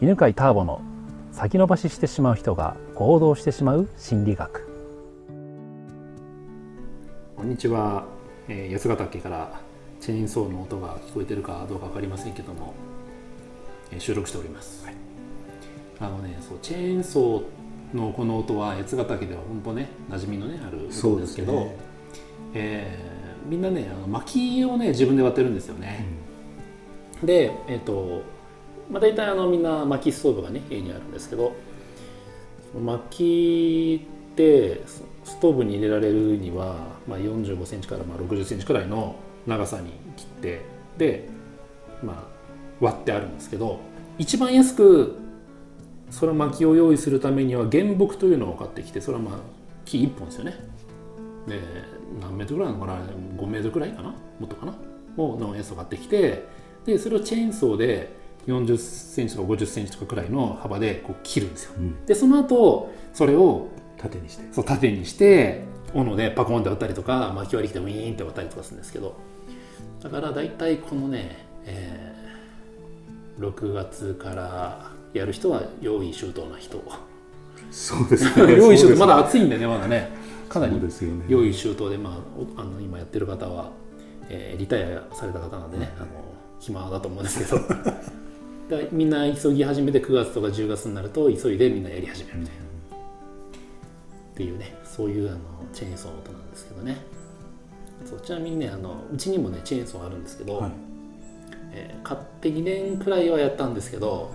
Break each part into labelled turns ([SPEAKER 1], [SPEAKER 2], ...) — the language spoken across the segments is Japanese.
[SPEAKER 1] 犬飼ターボの先延ばししてしまう人が行動してしまう心理学。こんにちは、えー、八ヶ岳からチェーンソーの音が聞こえてるかどうか分かりませんけども、えー、収録しております、はい、あのねそうチェーンソーのこの音は八ヶ岳では本当ね馴染みのねある音ですけど、ね。えー、みんなねあの薪をね自分で割ってるんですよね、うん、でえっ、ー、とまあ、大体あのみんな薪ストーブがね家にあるんですけど薪ってストーブに入れられるには、まあ、4 5センチからまあ6 0センチくらいの長さに切ってで、まあ、割ってあるんですけど一番安くその薪を用意するためには原木というのを買ってきてそれはまあ木1本ですよね。で何メートルぐらいなのかな？5メートルくらいかな？もっとかな？のやつを買ってきてでそれをチェーンソーで40センチとか50センチとかくらいの幅でこう切るんですよ、うん、でその後それを
[SPEAKER 2] 縦にして。
[SPEAKER 1] そう縦にして斧でパコンって割ったりとか巻き割り機でウィーンって割ったりとかするんですけど。だから大体このね、えー、6月からやる人は用意周到な人。
[SPEAKER 2] そうですね。
[SPEAKER 1] 用意周到。まだ暑いんでねまだね。かなり用意周到で、まあ、あの今やってる方は、えー、リタイアされた方なんでね、あの暇だと思うんですけどみんな急ぎ始めて9月とか10月になると急いでみんなやり始めるみたいな、っていうねそういうあのチェーンソーの音なんですけどね。そうちなみにねあのうちにもねチェーンソーあるんですけど、はい、えー、買って2年くらいはやったんですけど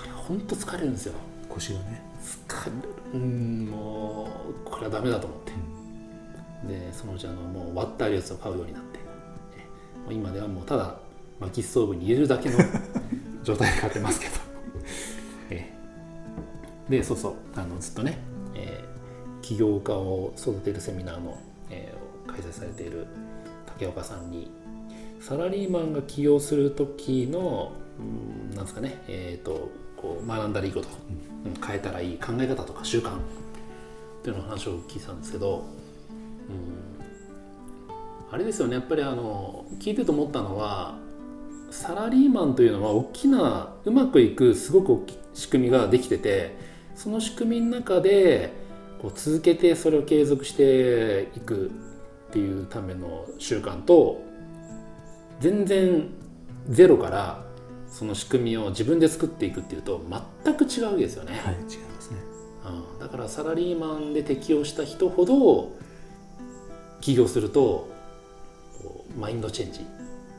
[SPEAKER 1] あれほんと疲れるんですよ。
[SPEAKER 2] 腰がね。
[SPEAKER 1] 疲れる。うんもうこれはダメだと思って、うん、でそのうちあのもう割ってあるやつを買うようになって、え今ではもうただ薪ストーブに入れるだけの状態で買ってますけど。えでそうそう。あのずっとね、えー、起業家を育てるセミナーの、えー、開催されている竹岡さんにサラリーマンが起業する時の、うん、なんですかねえっ、ー、とこう学んだらいいこと、うん、変えたらいい考え方とか習慣っていうの話を聞いたんですけど、うん、あれですよねやっぱりあの聞いてて思ったのはサラリーマンというのは大きなうまくいくすごく大きい仕組みができててその仕組みの中でこう続けてそれを継続していくっていうための習慣と全然ゼロからその仕組みを自分で作っていくっていうと全く違うわけですよね。
[SPEAKER 2] はい、違いますね、
[SPEAKER 1] うん、だからサラリーマンで適用した人ほど起業するとマインドチェンジ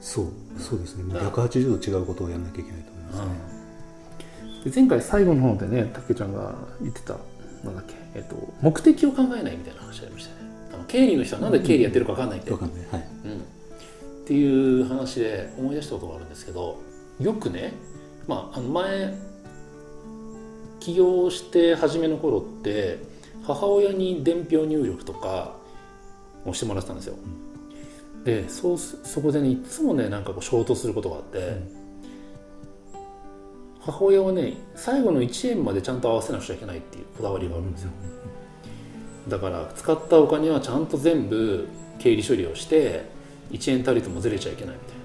[SPEAKER 2] そうそうですね。180度違うことをやらなきゃいけないと思いますね、
[SPEAKER 1] で前回最後の方でねたけちゃんが言ってたなんだっけ、えっと、目的を考えないみたいな話ありましたね。あの経理の人はなんで経理やってるか分かんないって、
[SPEAKER 2] うん、かんない、はい。
[SPEAKER 1] うん、っていう話で思い出したことがあるんですけどよくね、まあ、あの前起業して初めの頃って母親に伝票入力とかをしてもらってたんですよ、うんでそうそこでねいつもねなんかこう衝突することがあって、うん、母親はね最後の1円までちゃんと合わせなくちゃいけないっていうこだわりがあるんですよ、うん、だから使ったお金はちゃんと全部経理処理をして1円たりともずれちゃいけないみたいな。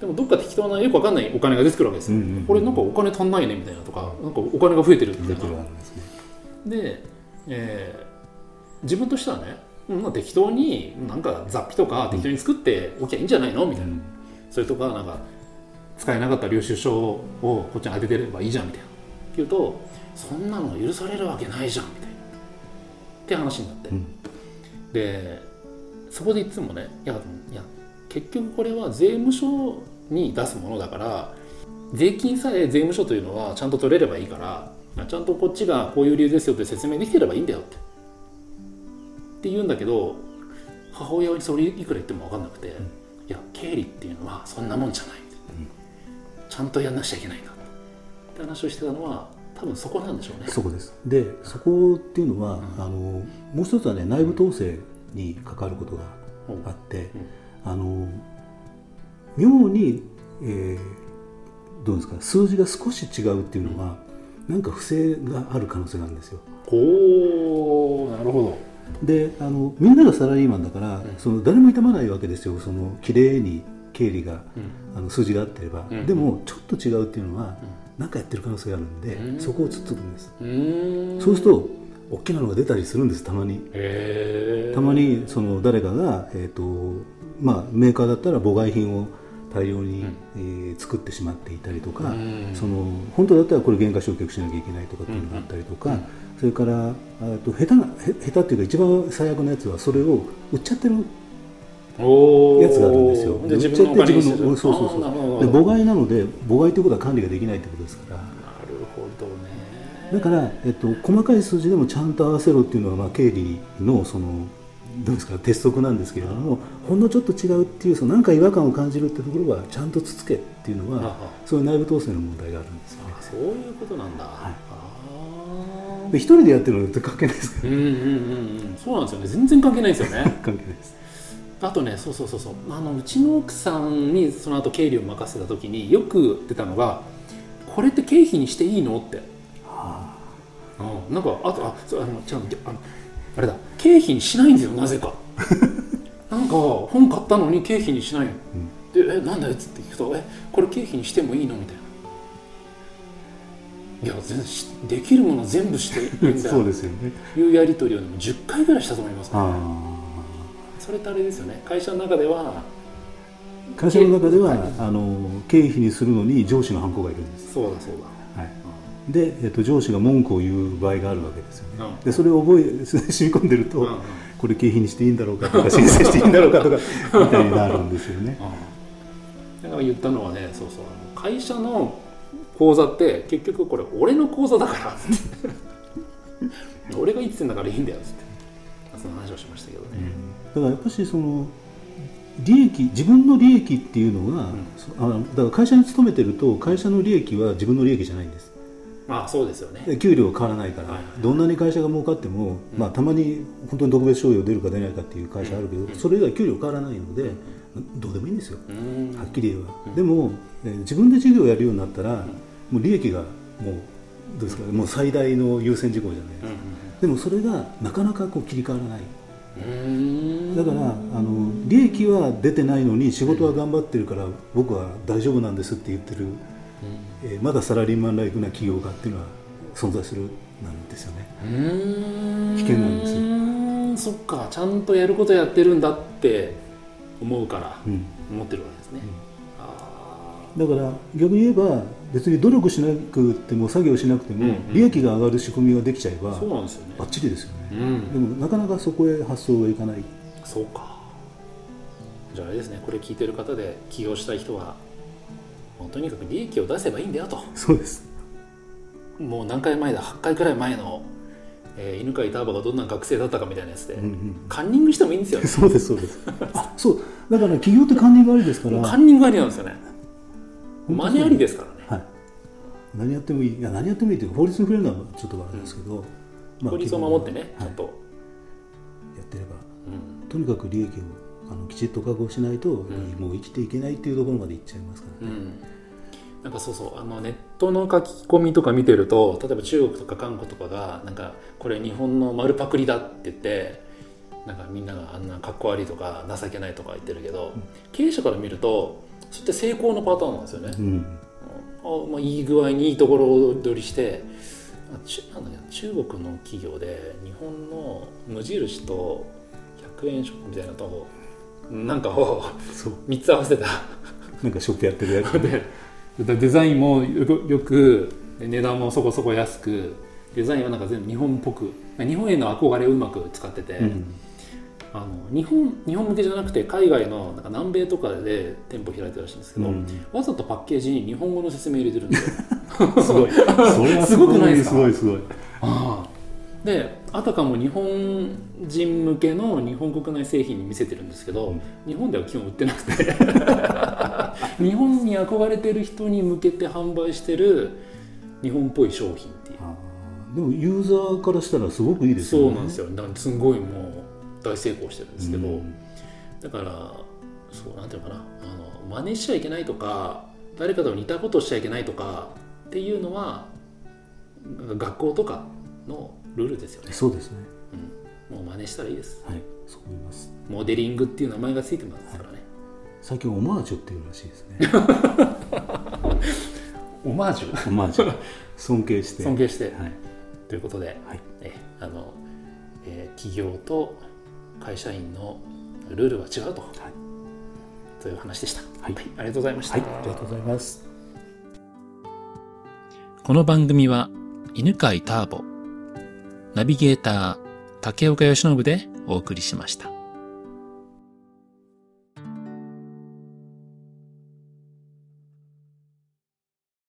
[SPEAKER 1] でもどっか適当なよく分かんないお金が出てくるわけですよ、うんうんうん、これなんかお金足んないねみたいなとかなんかお金が増えてるみたいなで、えー、自分としてはねまあ、適当になんか雑費とか適当に作っておきゃいいんじゃないの？みたいな、それとかなんか使えなかった領収書をこっちに当ててればいいじゃんみたいな。って言うとそんなの許されるわけないじゃんみたいな。って話になって、うん、でそこでいつもねいやいや結局これは税務署に出すものだから税金さえ税務署というのはちゃんと取れればいいからちゃんとこっちがこういう理由ですよって説明できてればいいんだよってって言うんだけど母親にそれいくら言っても分かんなくて、うん、いや経理っていうのはそんなもんじゃない、うん、ちゃんとやんなくちゃいけないんだって話をしてたのは多分そこなんでしょうね。
[SPEAKER 2] そこです。でそこっていうのは、うん、あのもう一つはね内部統制に関わることがあって、あの妙に、えー、どうですか数字が少し違うっていうのは、うん、なんか不正がある可能性があるんですよ。
[SPEAKER 1] おなるほど
[SPEAKER 2] であのみんながサラリーマンだからその誰も痛まないわけですよ。その綺麗に経理が、あの数字が合ってれば、でもちょっと違うっていうのは何、かやってる可能性があるんで、そこをつっつくんですそうすると大きなのが出たりするんです。たまに。たまにその誰かが、えーとまあ、メーカーだったら母外品を大量に、えー、作ってしまっていたりとか、その本当だったらこれ原価償却しなきゃいけないとかっていうのがあったりとか、それからと下手な下手っていうか一番最悪なやつはそれを売っちゃってるやつがあるんですよ。で売っちゃって自分のそうそうそう。で母外なので母外ということは管理ができないってことですから。な
[SPEAKER 1] るほどね。
[SPEAKER 2] だから、えっと、細かい数字でもちゃんと合わせろっていうのは、まあ、経理のそのどうですか？鉄則なんですけれども、ほんのちょっと違うっていうその何か違和感を感じるってところはちゃんとつつけっていうのはそういう内部統制の問題があるんですよね。
[SPEAKER 1] そういうことなんだ、はい。
[SPEAKER 2] 一人でやってるのって関係ないですか？
[SPEAKER 1] ら、うんうんうんうん。そうなんですよね。全然関係ないですよね。
[SPEAKER 2] 関係ないです。
[SPEAKER 1] あとねそうそうそうそう。あのうちの奥さんにその後経理を任せた時によく出たのがこれって経費にしていいの？って、はあ、うん、なんかあとあそうあのちゃんとあのあれだ経費にしないんですよなぜか。なんか本買ったのに経費にしないの、うん、でえなんだよっつって聞くとえこれ経費にしてもいいのみたいな。いや全できるもの全部していいんだ
[SPEAKER 2] そうですよね。
[SPEAKER 1] いうやり取りをでも10回ぐらいしたと思います。ねそれってあれですよね。会社の中では
[SPEAKER 2] 会社の中ではあの経費にするのに上司の犯行がいるんです。
[SPEAKER 1] そうだそう
[SPEAKER 2] だ、はい、で、えっと、上司が文句を言う場合があるわけですよね、うん、でそれを覚え 染み込んでると、うんうん、これ経費にしていいんだろうかとか 申請していいんだろうかとかみたいになるんですよね、
[SPEAKER 1] うん、だから言ったのはねそうそう会社の口座って結局これ俺の口座だから 俺が言ってんだからいいんだよってその話をしましたけどね、
[SPEAKER 2] だからやっぱしその利益自分の利益っていうのは、うん、あだから会社に勤めてると会社の利益は自分の利益じゃないんです
[SPEAKER 1] ああそうですよね。
[SPEAKER 2] 給料は変わらないから、はい、どんなに会社が儲かっても、うん、まあ、たまに本当に特別賞与出るか出ないかっていう会社あるけど、うん、それ以外給料変わらないので、どうでもいいんですよ、はっきり言えば、でも、自分で事業をやるようになったら、もう利益がもうどうですか、もう最大の優先事項じゃないですか、でもそれがなかなかこう切り替わらない。だからあの利益は出てないのに仕事は頑張ってるから僕は大丈夫なんですって言ってる、えー、まだサラリーマンライクな企業家っていうのは存在するなんですよね。危険なん
[SPEAKER 1] ですそっか。ちゃんとやることやってるんだって思うから、思ってるわけですね、
[SPEAKER 2] だから逆に言えば別に努力しなくても作業しなくても利益が上がる仕組みができちゃえば、そうなんですよね。バッチリですよね、うん、でもなかなかそこへ発想がいかない
[SPEAKER 1] そうかじゃああれですねこれ聞いてる方で起業したい人はもうとにかく利益を出せばいいんだよと。
[SPEAKER 2] そうです。
[SPEAKER 1] もう何回前だ8回くらい前の、えー、犬飼ターバがどんな学生だったかみたいなやつで、うんうん、カンニングしてもいいんですよ、ね、
[SPEAKER 2] そうですそうです。あそう。だから企業ってカンニングありですから。
[SPEAKER 1] カンニングありなんですよね。マニありですからね、はい、
[SPEAKER 2] 何やってもいいいや何やってもいいっていうか法律に触れるのはちょっとあれですけど、うん。
[SPEAKER 1] まあ、法律を守ってね、ちゃんと、や
[SPEAKER 2] ってれば、うん、とにかく利益をあのきちっと確保しないと、うん、もう生きていけないっていうところまでいっちゃいますからね、
[SPEAKER 1] なんかそうそうあのネットの書き込みとか見てると例えば中国とか韓国とかがなんかこれ日本の丸パクリだって言ってなんかみんながあんなかっこ悪いとか情けないとか言ってるけど、うん、経営者から見るとそれって成功のパターンなんですよね、うん、あまあ、いい具合にいいところ取りしてなんだ中国の企業で日本の無印と100円ショップみたいなとなんかを3つ合わせた。
[SPEAKER 2] なんかショップやってるやつ、
[SPEAKER 1] ね、でデザインもよく値段もそこそこ安くデザインはなんか全部日本っぽく日本への憧れをうまく使ってて、うん、あの日本日本向けじゃなくて海外のなんか南米とかで店舗開いてるらしいんですけど、うん、わざとパッケージに日本語の説明入れてるんで。すごい。それはすごくないですか？
[SPEAKER 2] すごいすごい
[SPEAKER 1] あ。であたかも日本人向けの日本国内製品に見せてるんですけど、うん、日本では基本売ってなくて 日本に憧れてる人に向けて販売してる日本っぽい商品っていう。
[SPEAKER 2] でもユーザーからしたらすごくいいです
[SPEAKER 1] よね。そうなんですよ。だからすごいもう大成功してるんですけど、うん、だからそうなんていうのかな。あの真似しちゃいけないとか誰かと似たことをしちゃいけないとかっていうのは学校とかのルールですよね。
[SPEAKER 2] そうですね、
[SPEAKER 1] うん、もう真似したらいいです。
[SPEAKER 2] はいそう思います。
[SPEAKER 1] モデリングっていう名前がついてますからね、
[SPEAKER 2] 最近オマージュっていうらしいですね。
[SPEAKER 1] オマージュ？
[SPEAKER 2] オマージュ。尊敬して。
[SPEAKER 1] 尊敬して、
[SPEAKER 2] はい。
[SPEAKER 1] ということで、
[SPEAKER 2] はい。
[SPEAKER 1] えあのえー企業と会社員のルールは違うと、という話でした、
[SPEAKER 2] はい。
[SPEAKER 1] ありがとうございました、
[SPEAKER 2] はい、ありがとうございます。
[SPEAKER 1] この番組は犬飼ターボナビゲーター竹岡由伸でお送りしました。